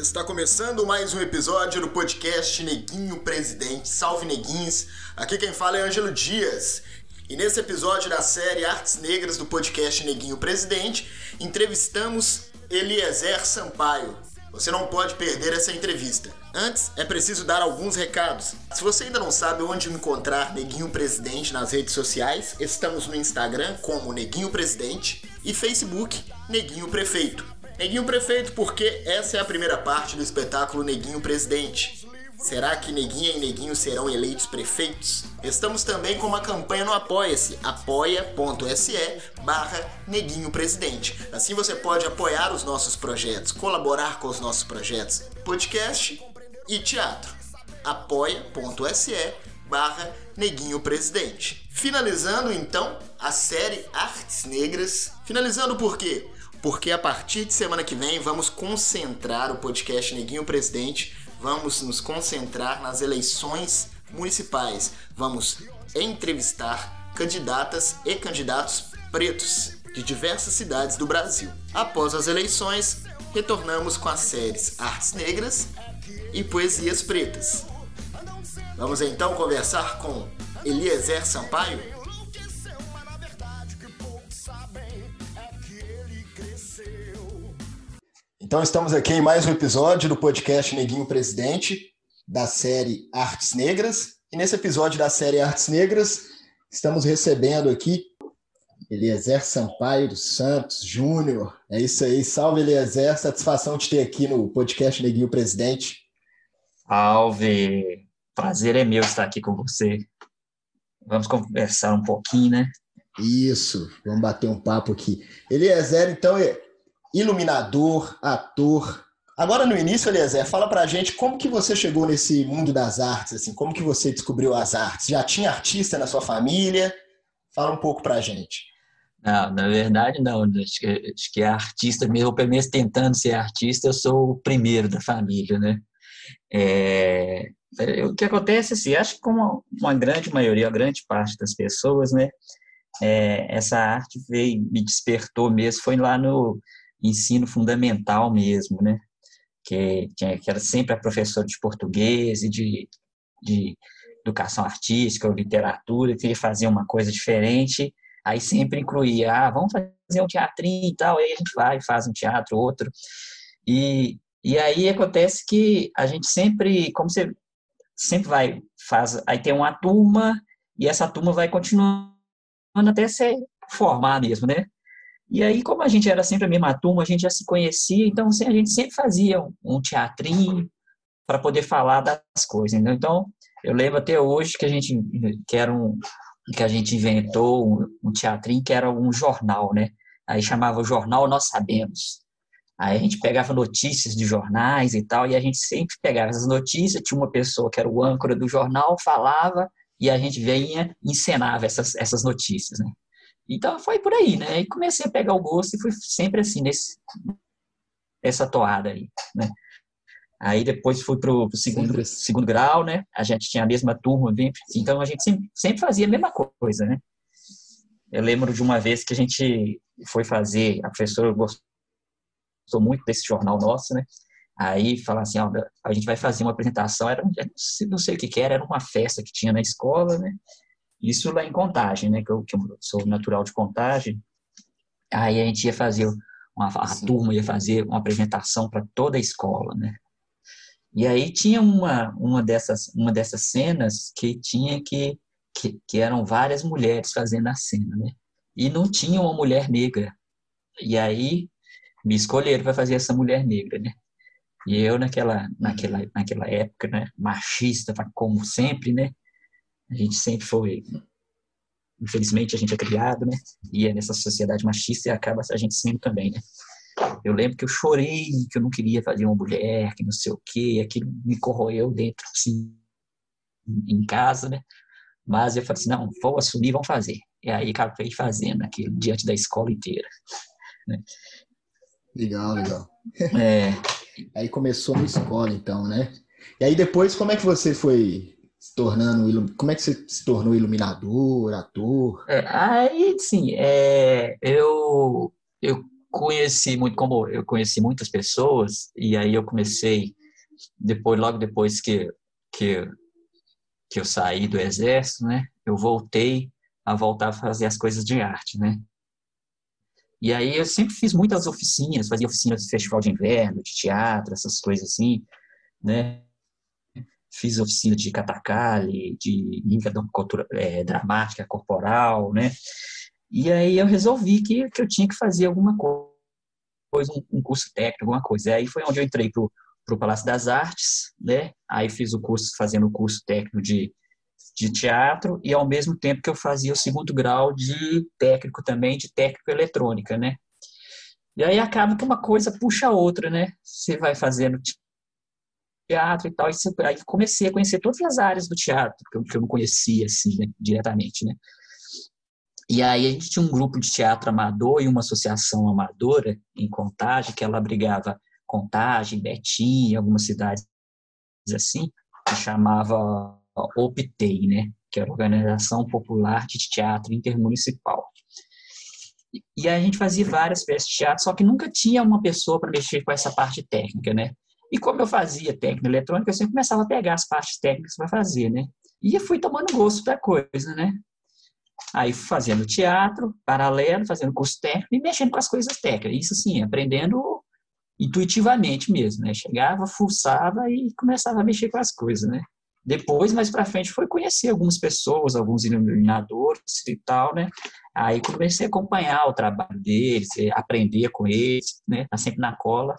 Está começando mais um episódio do podcast Neguinho Presidente. Salve Neguinhos! Aqui quem fala é Ângelo Dias. E nesse episódio da série Artes Negras do podcast Neguinho Presidente, entrevistamos Eliezer Sampaio. Você não pode perder essa entrevista. Antes, é preciso dar alguns recados. Se você ainda não sabe onde encontrar Neguinho Presidente nas redes sociais, estamos no Instagram como Neguinho Presidente e Facebook Neguinho Prefeito. Neguinho Prefeito, porque essa é a primeira parte do espetáculo Neguinho Presidente. Será que Neguinha e Neguinho serão eleitos prefeitos? Estamos também com uma campanha no Apoia-se, apoia.se barra Neguinho Presidente. Assim você pode apoiar os nossos projetos, colaborar com os nossos projetos, podcast e teatro. apoia.se barra Neguinho Presidente. Finalizando então a série Artes Negras. Finalizando por quê? Porque a partir de semana que vem vamos concentrar o podcast Neguinho Presidente, vamos nos concentrar nas eleições municipais, vamos entrevistar candidatas e candidatos pretos de diversas cidades do Brasil. Após as eleições, retornamos com as séries Artes Negras e Poesias Pretas. Vamos então conversar com Eliezer Sampaio, Então estamos aqui em mais um episódio do podcast Neguinho Presidente, da série Artes Negras. E nesse episódio da série Artes Negras, estamos recebendo aqui Eliezer Sampaio dos Santos Júnior. É isso aí, salve Eliezer, satisfação de ter aqui no podcast Neguinho Presidente. Salve, prazer é meu estar aqui com você. Vamos conversar um pouquinho, né? Isso, vamos bater um papo aqui. Eliezer, então, iluminador, ator. Agora no início, Eliezer, fala pra gente como que você chegou nesse mundo das artes, assim, como que você descobriu as artes? Já tinha artista na sua família? Fala um pouco pra gente. Não, na verdade não, acho que, acho que é artista mesmo, pelo menos tentando ser artista, eu sou o primeiro da família, né? É, o que acontece assim, acho que como uma grande maioria, a grande parte das pessoas, né, é, essa arte veio, me despertou mesmo, foi lá no, ensino fundamental mesmo, né? Que, que era sempre a professora de português e de, de educação artística ou literatura, queria fazer uma coisa diferente, aí sempre incluía, ah, vamos fazer um teatrinho e tal, aí a gente vai, faz um teatro, outro. E, e aí acontece que a gente sempre, como você sempre vai, faz, aí tem uma turma, e essa turma vai continuando até ser formar mesmo, né? E aí, como a gente era sempre a mesma turma, a gente já se conhecia, então assim, a gente sempre fazia um teatrinho para poder falar das coisas. Entendeu? Então, eu lembro até hoje que a gente que era um que a gente inventou um, um teatrinho que era um jornal, né? Aí chamava o jornal Nós Sabemos. Aí a gente pegava notícias de jornais e tal, e a gente sempre pegava essas notícias, tinha uma pessoa que era o âncora do jornal, falava, e a gente vinha encenava essas, essas notícias, né? Então foi por aí, né? E comecei a pegar o gosto e fui sempre assim, nesse, essa toada aí, né? Aí depois fui pro, pro segundo, segundo grau, né? A gente tinha a mesma turma, então a gente sempre, sempre fazia a mesma coisa, né? Eu lembro de uma vez que a gente foi fazer, a professora gostou muito desse jornal nosso, né? Aí fala assim, ó, a gente vai fazer uma apresentação, era não sei o que que era, era uma festa que tinha na escola, né? Isso lá em Contagem, né? Que eu, que eu sou natural de Contagem. Aí a gente ia fazer, uma, a Sim. turma ia fazer uma apresentação para toda a escola, né? E aí tinha uma, uma, dessas, uma dessas cenas que tinha que, que, que eram várias mulheres fazendo a cena, né? E não tinha uma mulher negra. E aí me escolheram para fazer essa mulher negra, né? E eu naquela, naquela, naquela época, né, machista, como sempre, né, a gente sempre foi, infelizmente a gente é criado, né? E é nessa sociedade machista e acaba a gente sendo também, né? Eu lembro que eu chorei, que eu não queria fazer uma mulher, que não sei o quê, aquilo me corroeu dentro, assim, em casa, né? Mas eu falei assim, não, vou assumir, vamos fazer. E aí acabei fazendo aquilo diante da escola inteira. Né? Legal, legal. É. aí começou na escola, então, né? E aí depois, como é que você foi se tornando. Como é que você se tornou iluminador, ator? É, aí, sim, é, eu, eu conheci muito, como eu conheci muitas pessoas, e aí eu comecei, depois, logo depois que, que, que eu saí do exército, né? Eu voltei a voltar a fazer as coisas de arte, né? E aí eu sempre fiz muitas oficinas, fazia oficinas de festival de inverno, de teatro, essas coisas assim, né? Fiz oficina de katakali, de mímica é, dramática corporal, né? E aí eu resolvi que, que eu tinha que fazer alguma coisa, um, um curso técnico, alguma coisa. E aí foi onde eu entrei pro, pro Palácio das Artes, né? Aí fiz o curso, fazendo o curso técnico de, de teatro e ao mesmo tempo que eu fazia o segundo grau de técnico também, de técnico eletrônica, né? E aí acaba que uma coisa puxa a outra, né? Você vai fazendo teatro e tal, e aí comecei a conhecer todas as áreas do teatro, que eu, que eu não conhecia, assim, né, diretamente, né? E aí a gente tinha um grupo de teatro amador e uma associação amadora em Contagem, que ela abrigava Contagem, Betim, algumas cidades assim, que chamava OPTEI, né? Que era Organização Popular de Teatro Intermunicipal. E aí a gente fazia várias peças de teatro, só que nunca tinha uma pessoa para mexer com essa parte técnica, né? E como eu fazia técnica eletrônica, eu sempre começava a pegar as partes técnicas para fazer, né? E fui tomando gosto da coisa, né? Aí fazendo teatro, paralelo, fazendo curso técnico e mexendo com as coisas técnicas. Isso assim, aprendendo intuitivamente mesmo, né? Chegava, fuçava e começava a mexer com as coisas, né? Depois, mais para frente, foi conhecer algumas pessoas, alguns iluminadores e tal, né? Aí comecei a acompanhar o trabalho deles, aprender com eles, né? Tá sempre na cola.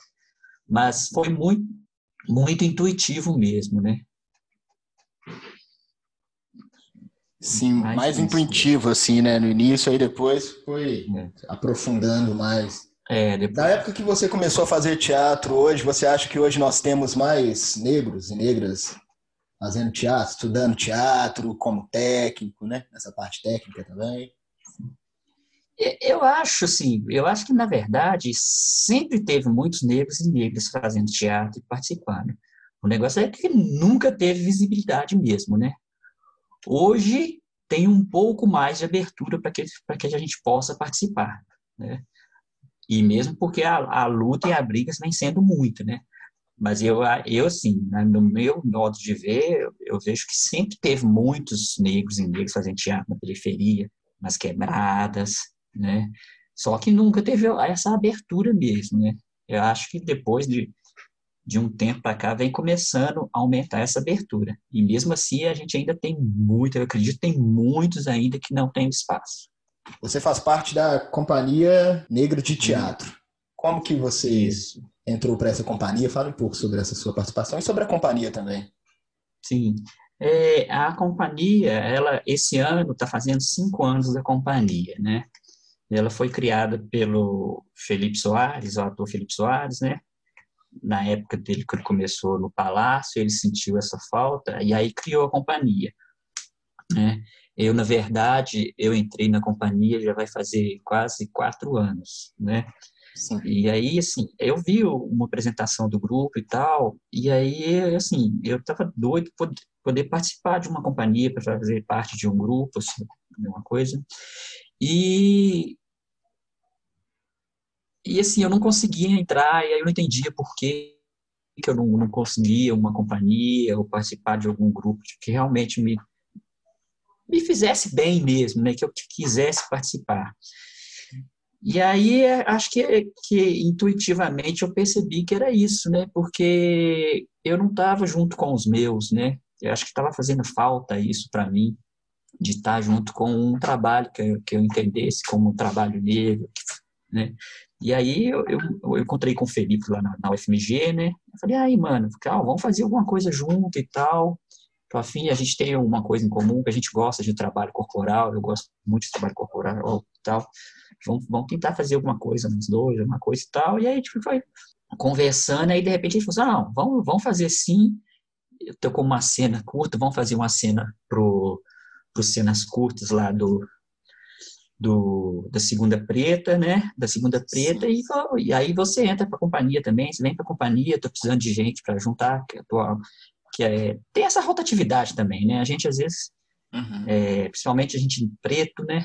Mas foi muito, muito intuitivo mesmo, né? Sim, mais, mais intuitivo, assim, né? No início, aí depois foi é. aprofundando mais. É, depois... Na época que você começou a fazer teatro hoje, você acha que hoje nós temos mais negros e negras fazendo teatro, estudando teatro como técnico, né? Nessa parte técnica também? Eu acho, assim, eu acho que, na verdade, sempre teve muitos negros e negras fazendo teatro e participando. O negócio é que nunca teve visibilidade mesmo, né? Hoje tem um pouco mais de abertura para que, que a gente possa participar, né? E mesmo porque a, a luta e a briga vem sendo muito, né? Mas eu, eu assim, né, no meu modo de ver, eu, eu vejo que sempre teve muitos negros e negras fazendo teatro na periferia, nas quebradas, né? Só que nunca teve essa abertura mesmo, né? Eu acho que depois de, de um tempo para cá, vem começando a aumentar essa abertura. E mesmo assim, a gente ainda tem muito, eu acredito tem muitos ainda que não tem espaço. Você faz parte da Companhia Negra de Teatro. Como que você Isso. entrou para essa companhia? Fala um pouco sobre essa sua participação e sobre a companhia também. Sim. É, a companhia, ela esse ano está fazendo cinco anos da companhia, né? Ela foi criada pelo Felipe Soares, o ator Felipe Soares, né? na época dele que ele começou no Palácio, ele sentiu essa falta e aí criou a companhia. Né? Eu, na verdade, eu entrei na companhia já vai fazer quase quatro anos, né? Sim. E aí, assim, eu vi uma apresentação do grupo e tal, e aí, assim, eu estava doido por poder participar de uma companhia, para fazer parte de um grupo, assim, uma coisa. E e assim, eu não conseguia entrar, e aí eu não entendia por que, que eu não, não conseguia uma companhia ou participar de algum grupo que realmente me, me fizesse bem mesmo, né? que eu quisesse participar. E aí, acho que, que intuitivamente eu percebi que era isso, né? Porque eu não estava junto com os meus, né? Eu acho que estava fazendo falta isso para mim, de estar junto com um trabalho que eu, que eu entendesse como um trabalho negro, né? E aí eu, eu, eu, encontrei com o Felipe lá na, na UFMG, né? Eu falei, aí, mano, calma, vamos fazer alguma coisa junto e tal. Tô afim, a gente tem uma coisa em comum, que a gente gosta de trabalho corporal, eu gosto muito de trabalho corporal e tal. Vamos, vamos tentar fazer alguma coisa nos dois, alguma coisa e tal. E aí gente foi conversando, aí de repente a gente falou assim, ah, não, vamos, vamos fazer sim. Eu tô com uma cena curta, vamos fazer uma cena pro, pro cenas curtas lá do, do, da segunda preta, né? Da segunda preta, e, e, aí você entra para a companhia também, você vem para a companhia, estou precisando de gente para juntar, que, que é, tem essa rotatividade também, né? A gente às vezes, uhum. é, principalmente a gente preto, né?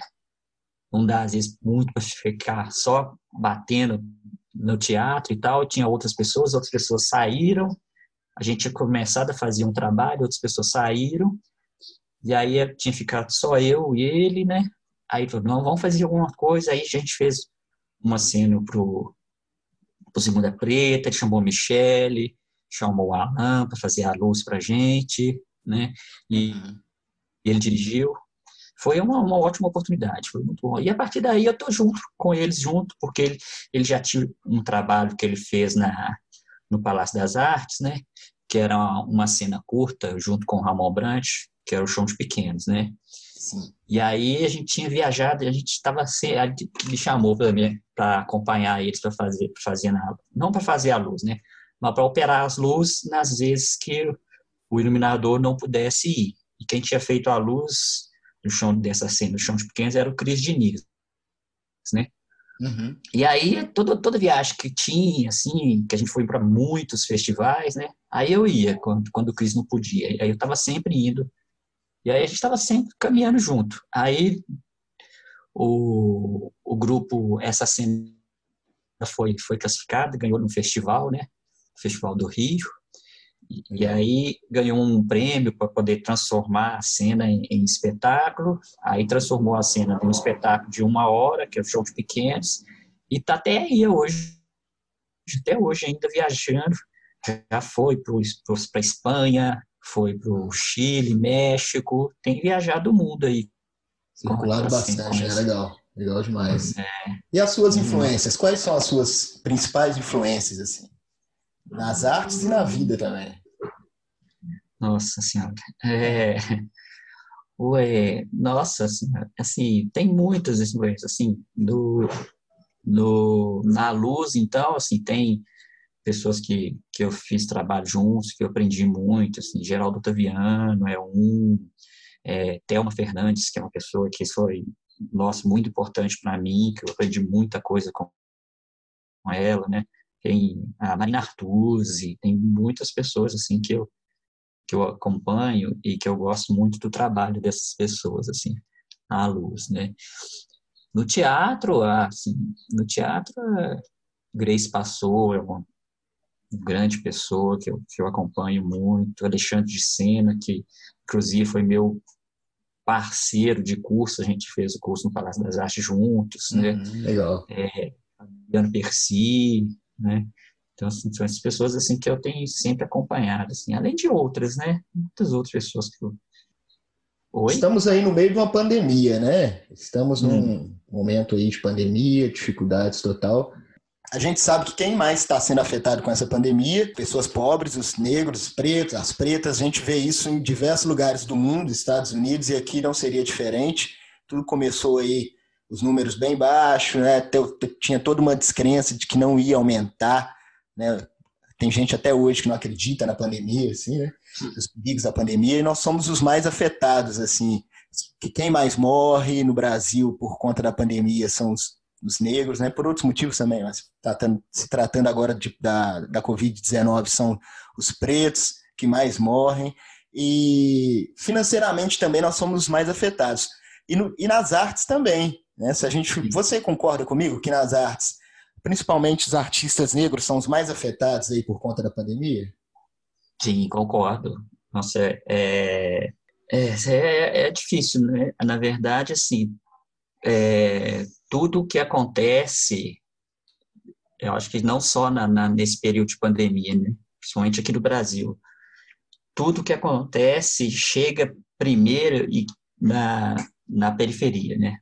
não dá às vezes muito para ficar só batendo no teatro e tal, tinha outras pessoas, outras pessoas saíram, a gente tinha começado a fazer um trabalho, outras pessoas saíram, e aí tinha ficado só eu e ele, né? Aí falou, não, vamos fazer alguma coisa, aí a gente fez uma cena pro, pro Segunda Preta, chamou a Michele, chamou o Alan para fazer a luz pra gente, né? E, uhum. ele dirigiu, foi uma, uma ótima oportunidade, foi muito bom. E a partir daí eu tô junto com eles, junto, porque ele, ele já tinha um trabalho que ele fez na, no Palácio das Artes, né? Que era uma, uma cena curta, junto com o Ramon Brant, que era o Chão de Pequenos, né? Sim. E aí a gente tinha viajado, a gente estava ele me chamou para acompanhar eles para fazer, pra fazer na, não para fazer a luz, né? Mas para operar as luzes nas vezes que o iluminador não pudesse ir. E quem tinha feito a luz no chão dessa cena, no chão de pequenos, era o Cris Diniz, né? Uhum. E aí, toda, toda viagem que tinha, assim, que a gente foi para muitos festivais, né? Aí eu ia, quando, quando o Cris não podia. Aí eu estava sempre indo. E aí a gente estava sempre caminhando junto. Aí o, o grupo, essa cena foi, foi classificada, ganhou no festival, né? Festival do Rio. E aí ganhou um prêmio para poder transformar a cena em, em, espetáculo. Aí transformou a cena em um espetáculo de uma hora, que é o show de pequenos, e está até aí hoje, até hoje ainda viajando. Já foi para Espanha, foi para o Chile, México, tem viajado o mundo aí. Circulado bastante, é legal, legal demais. É. E as suas influências? Quais são as suas principais influências assim? Nas artes e na vida também. Nossa Senhora. É, ué, nossa Senhora. Assim, tem muitas influências, assim, do, no, na luz, então, assim, tem pessoas que, que eu fiz trabalho juntos, que eu aprendi muito, assim, Geraldo Otaviano é um, é, Thelma Fernandes, que é uma pessoa que foi, nossa, muito importante para mim, que eu aprendi muita coisa com, com ela, né? tem a Marina Artuzzi, tem muitas pessoas assim que eu que eu acompanho e que eu gosto muito do trabalho dessas pessoas assim à luz, né? No teatro, assim, no teatro, Grace Passou é uma grande pessoa que eu, que eu acompanho muito, Alexandre de Sena, que inclusive foi meu parceiro de curso, a gente fez o curso no Palácio das Artes juntos, né? Uhum, legal. É, Fabiano Percy, né? Então, assim, são essas pessoas assim que eu tenho sempre acompanhado, assim, além de outras, né? Muitas outras pessoas que eu... Oi? Estamos aí no meio de uma pandemia, né? Estamos num hum. momento aí de pandemia, dificuldades total. A gente sabe que quem mais está sendo afetado com essa pandemia, pessoas pobres, os negros, os pretos, as pretas, a gente vê isso em diversos lugares do mundo, Estados Unidos, e aqui não seria diferente. Tudo começou aí os números bem baixos, né? Tinha toda uma descrença de que não ia aumentar, né? Tem gente até hoje que não acredita na pandemia, assim, né? Os perigos da pandemia, e nós somos os mais afetados, assim. Que quem mais morre no Brasil por conta da pandemia são os, os negros, né? Por outros motivos também, mas tratando, se tratando agora de, da, da Covid-19, são os pretos que mais morrem. E financeiramente também nós somos os mais afetados. E, no, e nas artes também. Né? Se a gente, você concorda comigo que nas artes, principalmente os artistas negros são os mais afetados aí por conta da pandemia? Sim, concordo. Nossa, é, é, é, é difícil, né? Na verdade, assim, é, tudo o que acontece, eu acho que não só na, na, nesse período de pandemia, né? principalmente aqui no Brasil, tudo o que acontece chega primeiro e na, na periferia, né?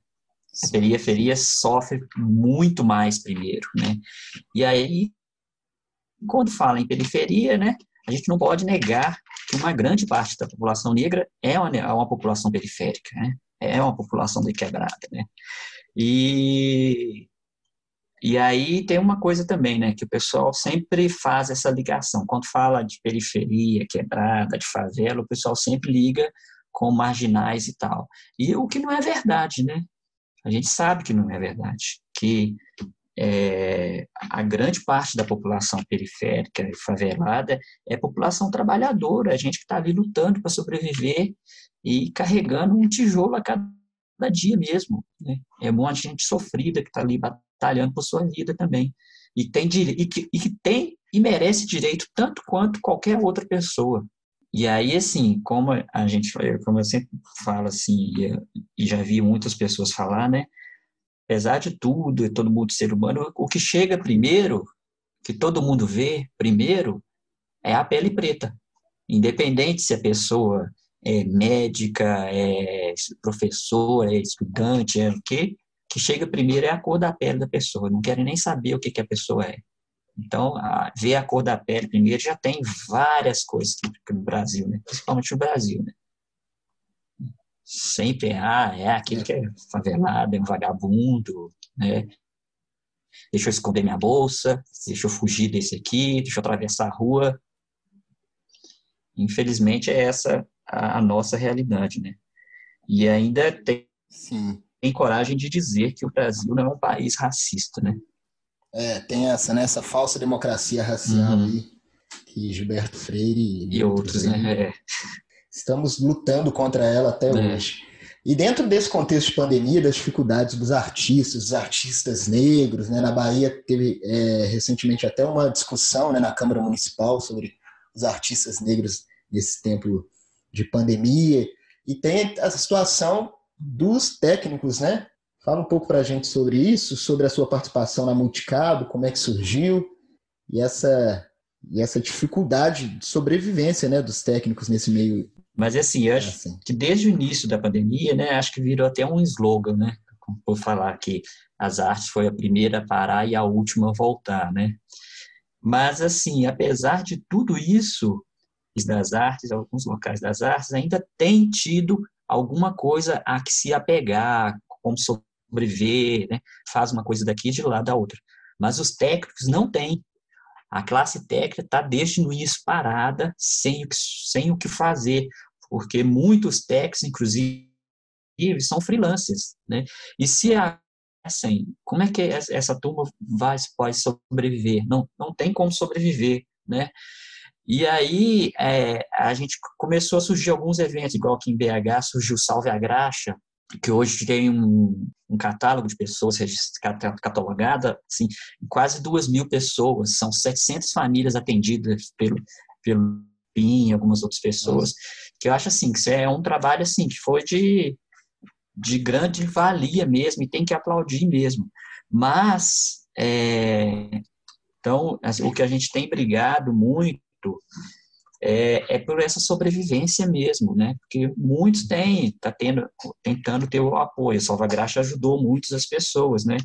A periferia sofre muito mais primeiro, né? E aí, quando fala em periferia, né, a gente não pode negar que uma grande parte da população negra é uma, é uma população periférica, né? É uma população de quebrada, né? E e aí tem uma coisa também, né, que o pessoal sempre faz essa ligação. Quando fala de periferia, quebrada, de favela, o pessoal sempre liga com marginais e tal. E o que não é verdade, né? A gente sabe que não é verdade, que é, a grande parte da população periférica e favelada é população trabalhadora, a gente que está ali lutando para sobreviver e carregando um tijolo a cada dia mesmo. Né? É um monte de gente sofrida que está ali batalhando por sua vida também. E tem, e que, e que tem e merece direito tanto quanto qualquer outra pessoa. E aí, assim, como a gente, como eu sempre falo assim, e já vi muitas pessoas falar, né? Apesar de tudo, todo mundo ser humano, o que chega primeiro, que todo mundo vê primeiro, é a pele preta. Independente se a pessoa é médica, é professor, é estudante, é o quê, que chega primeiro é a cor da pele da pessoa. Não querem nem saber o que, que a pessoa é. Então, a, ver a cor da pele primeiro já tem várias coisas no Brasil, né? principalmente no Brasil. Né? Sempre ah, é aquele que é favelado, é um vagabundo, né? Deixa eu esconder minha bolsa, deixa eu fugir desse aqui, deixa eu atravessar a rua. Infelizmente, é essa a, a nossa realidade, né? E ainda tem, tem coragem de dizer que o Brasil não é um país racista, né? É, tem essa, né? Essa falsa democracia racial uhum. aí, que Gilberto Freire e, e outros, né? É. Estamos lutando contra ela até é. hoje. E dentro desse contexto de pandemia, das dificuldades dos artistas, dos artistas negros, né? Na Bahia teve é, recentemente até uma discussão né, na Câmara Municipal sobre os artistas negros nesse tempo de pandemia. E tem a situação dos técnicos, né? Fala um pouco para a gente sobre isso, sobre a sua participação na Multicabo, como é que surgiu e essa, e essa dificuldade de sobrevivência né, dos técnicos nesse meio. Mas assim, eu acho assim. que desde o início da pandemia, né, acho que virou até um slogan, né? Por falar que as artes foi a primeira a parar e a última a voltar, né? Mas assim, apesar de tudo isso, das artes, alguns locais das artes ainda tem tido alguma coisa a que se apegar, como sobreviver, né? faz uma coisa daqui de lá da outra. Mas os técnicos não têm. A classe técnica está desde o início parada, sem, sem o que fazer, porque muitos técnicos, inclusive, são freelancers. Né? E se a assim, como é que essa turma vai, pode sobreviver? Não, não tem como sobreviver, né? E aí é, a gente começou a surgir alguns eventos, igual aqui em BH surgiu o Salve a Graxa, que hoje tem um, um catálogo de pessoas catalogada, assim, quase duas mil pessoas, são 700 famílias atendidas pelo, pelo PIN e algumas outras pessoas, que eu acho assim, que isso é um trabalho assim, que foi de, de grande valia mesmo, e tem que aplaudir mesmo. Mas, é, então, assim, o que a gente tem brigado muito é, é por essa sobrevivência mesmo, né? Porque muitos têm, tá tendo, tentando ter o apoio. A Salva Graça ajudou muitas as pessoas, né?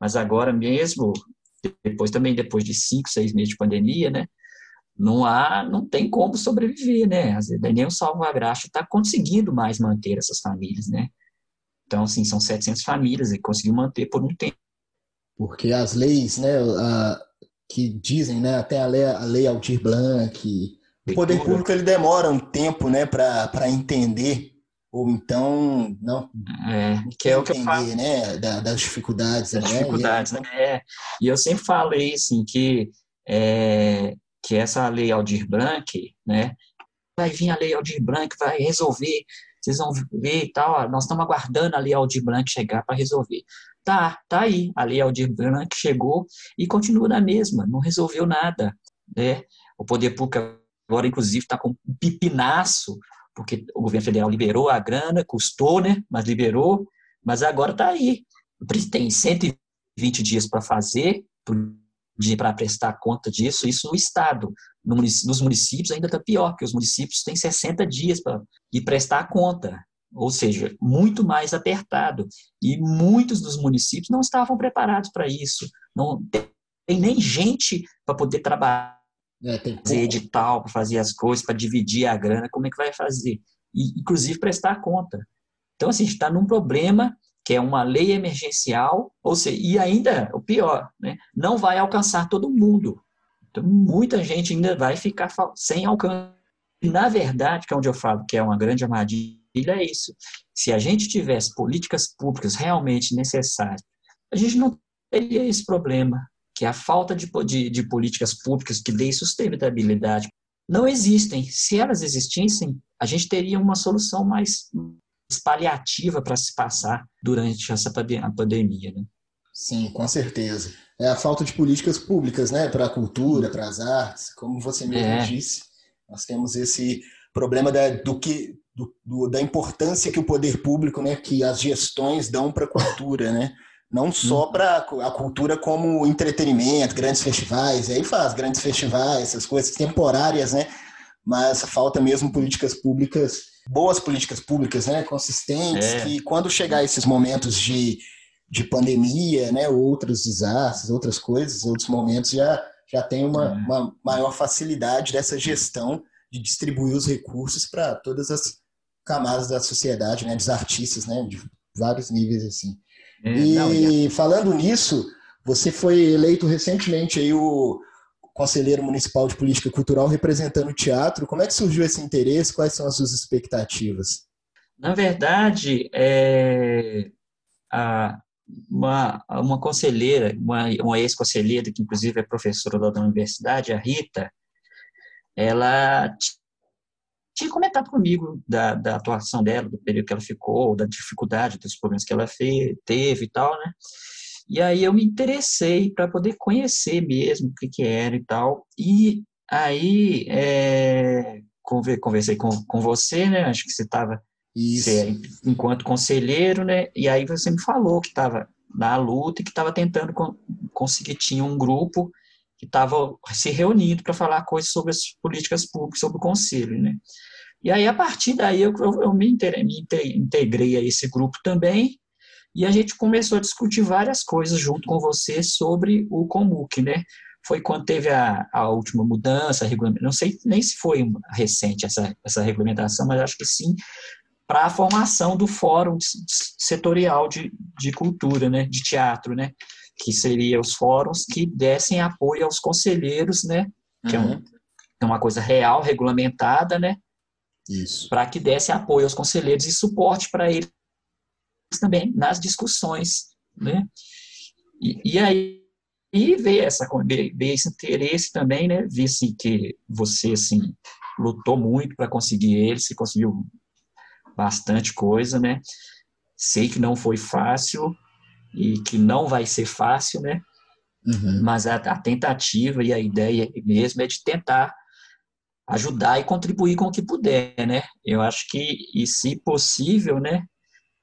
Mas agora mesmo, depois também depois de cinco, seis meses de pandemia, né? Não há, não tem como sobreviver, né? Nem o Salva Graça está conseguindo mais manter essas famílias, né? Então, assim, são 700 famílias e conseguiu manter por um tempo. Porque as leis, né, que dizem, né, até a lei, a lei Aldir Blanc, o poder público ele demora um tempo, né, para entender ou então não é, que é o que eu falo. né da, das dificuldades das né? dificuldades e, né? É, e eu sempre falei assim que é, que essa lei Aldir Blanc né vai vir a lei Aldir Blanc vai resolver vocês vão ver e tal nós estamos aguardando a lei Aldir Blanc chegar para resolver tá tá aí a lei Aldir Blanc chegou e continua na mesma não resolveu nada né o poder público agora, inclusive, está com um pipinaço, porque o governo federal liberou a grana, custou, né? Mas liberou, mas agora está aí. Tem 120 dias para fazer, para prestar conta disso, isso no Estado. No nos municípios ainda está pior, porque os municípios têm 60 dias para ir prestar conta, ou seja, muito mais apertado. E muitos dos municípios não estavam preparados para isso. Não tem nem gente para poder trabalhar é, tem fazer edital para fazer as coisas, para dividir a grana, como é que vai fazer? E, inclusive, prestar conta. Então, assim, a gente está num problema que é uma lei emergencial, ou seja, e ainda, o pior, né, não vai alcançar todo mundo. Então, muita gente ainda vai ficar sem alcance. E, na verdade, que é onde eu falo que é uma grande armadilha, é isso. Se a gente tivesse políticas públicas realmente necessárias, a gente não teria esse problema que é a falta de, de, de políticas públicas que deem sustentabilidade, não existem. Se elas existissem, a gente teria uma solução mais, paliativa para se passar durante essa pandemia. Né? Sim, com certeza. É a falta de políticas públicas, né, para a cultura, para as artes, como você mesmo é. disse. Nós temos esse problema da, do que, do, do, da importância que o poder público, né, que as gestões dão para a cultura, né? Não só hum. para a cultura como entretenimento, grandes festivais, e aí faz grandes festivais, essas coisas temporárias, né? Mas falta mesmo políticas públicas, boas políticas públicas, né? Consistentes, é. que quando chegar esses momentos de, de pandemia, né? Outros desastres, outras coisas, outros momentos, já, já tem uma, é. uma maior facilidade dessa gestão de distribuir os recursos para todas as camadas da sociedade, né? Dos artistas, né? De vários níveis, assim. É, e não, falando nisso, você foi eleito recentemente aí o conselheiro municipal de política cultural representando o teatro. Como é que surgiu esse interesse? Quais são as suas expectativas? Na verdade, é, a, uma, uma conselheira, uma, uma ex-conselheira, que inclusive é professora da universidade, a Rita, ela tinha comentado comigo da, da atuação dela, do período que ela ficou, da dificuldade, dos problemas que ela fez, teve e tal, né? E aí eu me interessei para poder conhecer mesmo o que, que era e tal. E aí é, conversei com, com você, né? Acho que você estava enquanto conselheiro, né? E aí você me falou que estava na luta e que estava tentando conseguir, tinha um grupo que estava se reunindo para falar coisas sobre as políticas públicas, sobre o conselho, né? E aí, a partir daí, eu, eu, eu me, integrei, me integrei a esse grupo também, e a gente começou a discutir várias coisas junto com você sobre o Comuc, né? Foi quando teve a, a última mudança, não sei nem se foi recente essa, essa regulamentação, mas acho que sim, para a formação do Fórum Setorial de, de Cultura, né? De teatro, né? Que seria os fóruns que dessem apoio aos conselheiros, né? Que uhum. é, um, é uma coisa real, regulamentada, né? Isso. Para que desse apoio aos conselheiros e suporte para eles também nas discussões, né? E, e aí e ver essa ver esse interesse também, né? Vi assim, que você assim lutou muito para conseguir ele, se conseguiu bastante coisa, né? Sei que não foi fácil, e que não vai ser fácil, né? Uhum. Mas a, a, tentativa e a ideia mesmo é de tentar ajudar e contribuir com o que puder, né? Eu acho que, e se possível, né,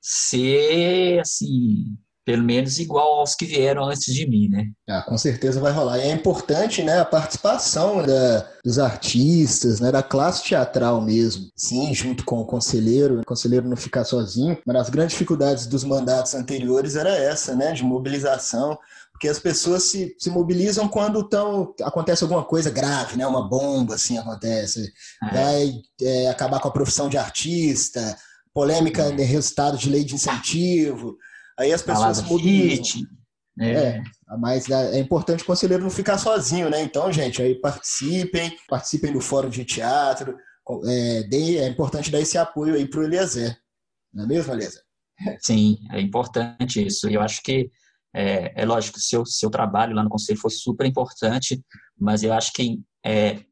ser, assim, pelo menos igual aos que vieram antes de mim, né? Ah, com certeza vai rolar. E é importante, né, a participação da, dos artistas, né, da classe teatral mesmo. Sim, junto com o conselheiro, o conselheiro não ficar sozinho. Uma das grandes dificuldades dos mandatos anteriores era essa, né, de mobilização, porque as pessoas se, se mobilizam quando tão, acontece alguma coisa grave, né, uma bomba assim acontece, é. vai é, acabar com a profissão de artista, polêmica é. de resultado de lei de incentivo. Aí as pessoas se mobilizam. É. é, mas é importante o conselheiro não ficar sozinho, né? Então, gente, aí participem, participem do fórum de teatro. É, é importante dar esse apoio aí para o Eliezer. Não é mesmo, Eliezer? Sim, é importante isso. Eu acho que é, é lógico, seu seu trabalho lá no conselho foi super importante, mas eu acho que é,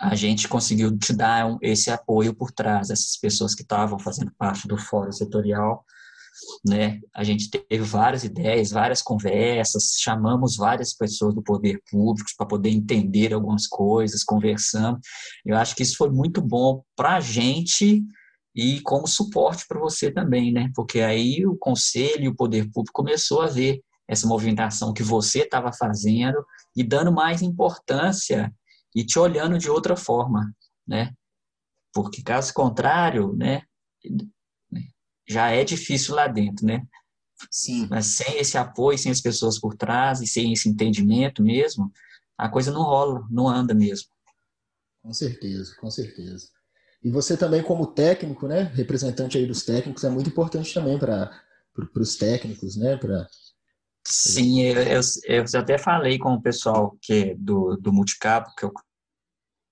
a gente conseguiu te dar esse apoio por trás, essas pessoas que estavam fazendo parte do fórum setorial né? A gente teve várias ideias, várias conversas, chamamos várias pessoas do poder público para poder entender algumas coisas, conversamos. Eu acho que isso foi muito bom para a gente e como suporte para você também, né? Porque aí o conselho e o poder público começou a ver essa movimentação que você estava fazendo e dando mais importância e te olhando de outra forma, né? Porque caso contrário, né, já é difícil lá dentro, né? Sim. Mas sem esse apoio, sem as pessoas por trás e sem esse entendimento mesmo, a coisa não rola, não anda mesmo. Com certeza, com certeza. E você também como técnico, né, representante aí dos técnicos, é muito importante também para para os técnicos, né, para Sim, eu, eu, eu, até falei com o pessoal que é do, do Multicabo, que é o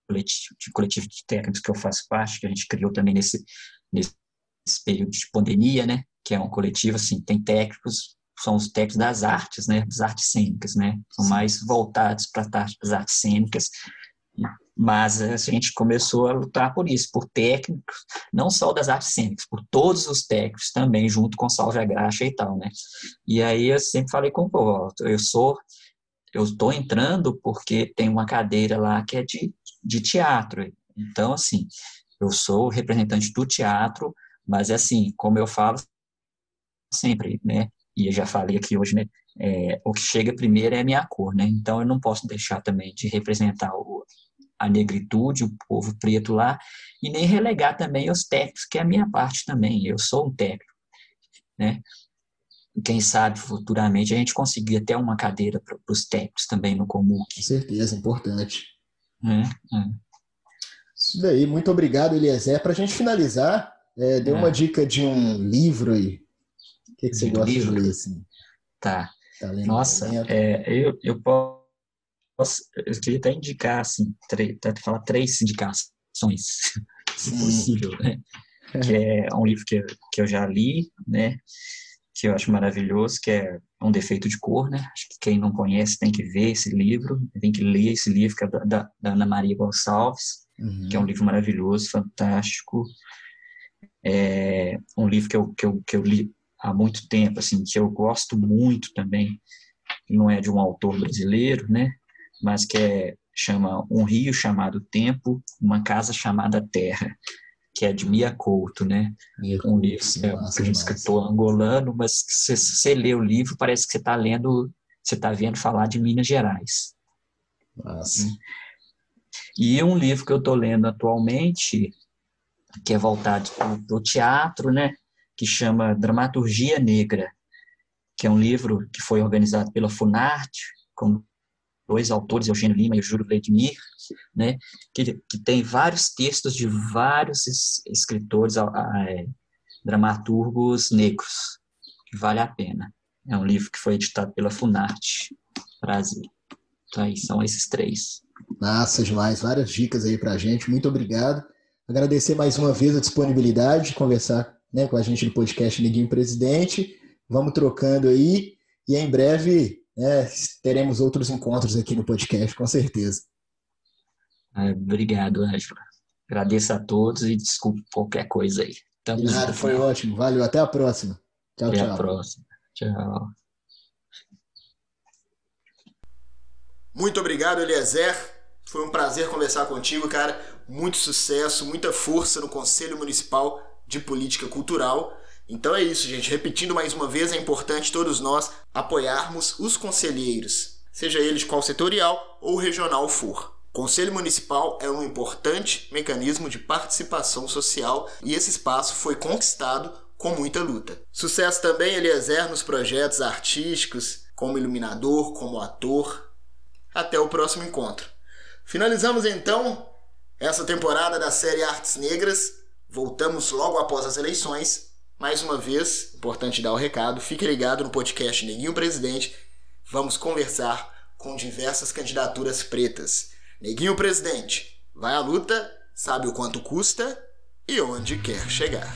coletivo, coletivo de técnicos que eu faço parte, que a gente criou também nesse, nesse esse período de pandemia, né? Que é um coletivo, assim, tem técnicos, são os técnicos das artes, né? Das artes cênicas, né? São mais voltados para as artes cênicas. Mas a gente começou a lutar por isso, por técnicos, não só das artes cênicas, por todos os técnicos também, junto com Salve Graxa e tal, né? E aí eu sempre falei com o povo, eu sou, eu estou entrando porque tem uma cadeira lá que é de, de teatro. Então, assim, eu sou representante do teatro, mas assim, como eu falo sempre, né? E eu já falei aqui hoje, né? É, o que chega primeiro é a minha cor, né? Então eu não posso deixar também de representar o, a negritude, o povo preto lá, e nem relegar também os técnicos, que é a minha parte também. Eu sou um técnico, né? Quem sabe futuramente a gente conseguir até uma cadeira para os técnicos também no Comuc. Com certeza, importante. É, é. Isso daí, muito obrigado, Eliezer. Para a gente finalizar, é, dê uma é. dica de um livro aí. O que, que você de gosta livro? de ler? Assim? Tá. tá Nossa, é, eu, eu posso eu queria até indicar, assim, até falar três indicações, se possível, né? Que é um livro que, eu, que eu já li, né? Que eu acho maravilhoso, que é Um Defeito de Cor, né? Acho que quem não conhece tem que ver esse livro, tem que ler esse livro, que é da, da Ana Maria Gonçalves, uhum. que é um livro maravilhoso, fantástico. É um livro que eu, que eu, que eu li há muito tempo, assim, que eu gosto muito também, não é de um autor brasileiro, né? mas que é, chama Um Rio Chamado Tempo, Uma Casa Chamada Terra, que é de Mia Couto, né? Mia um livro, é um escritor angolano, mas se você lê o livro, parece que você está lendo, você está vendo falar de Minas Gerais. Nossa. E um livro que eu estou lendo atualmente, que é voltado para o teatro, né? Que chama Dramaturgia Negra, que é um livro que foi organizado pela Funarte, com dois autores, Eugênio Lima e o Júlio Vladimir, né, que, que tem vários textos de vários escritores, é, dramaturgos negros, que vale a pena. É um livro que foi editado pela Funarte Brasil. Então, aí são esses três. Massa demais, várias dicas aí pra gente, muito obrigado. Agradecer mais uma vez a disponibilidade de conversar né, com a gente no podcast Neguinho Presidente. Vamos trocando aí e em breve né, teremos outros encontros aqui no podcast, com certeza. É, obrigado, Ângela. Agradeço a todos e desculpe qualquer coisa aí. Tamo Nada, foi ótimo. Valeu. Até a próxima. Tchau, Até tchau. Até a próxima. Tchau. Muito obrigado, Eliezer. Foi um prazer conversar contigo, cara. Muito sucesso, muita força no Conselho Municipal de Política Cultural. Então é isso, gente. Repetindo mais uma vez, é importante todos nós apoiarmos os conselheiros, seja ele de qual setorial ou regional for. Conselho Municipal é um importante mecanismo de participação social e esse espaço foi conquistado com muita luta. Sucesso também, Eliezer, nos projetos artísticos, como iluminador, como ator. Até o próximo encontro. Finalizamos então essa temporada da série Artes Negras. Voltamos logo após as eleições mais uma vez, importante dar o recado, fique ligado no podcast Neguinho Presidente. Vamos conversar com diversas candidaturas pretas. Neguinho Presidente, vai à luta, sabe o quanto custa e onde quer chegar.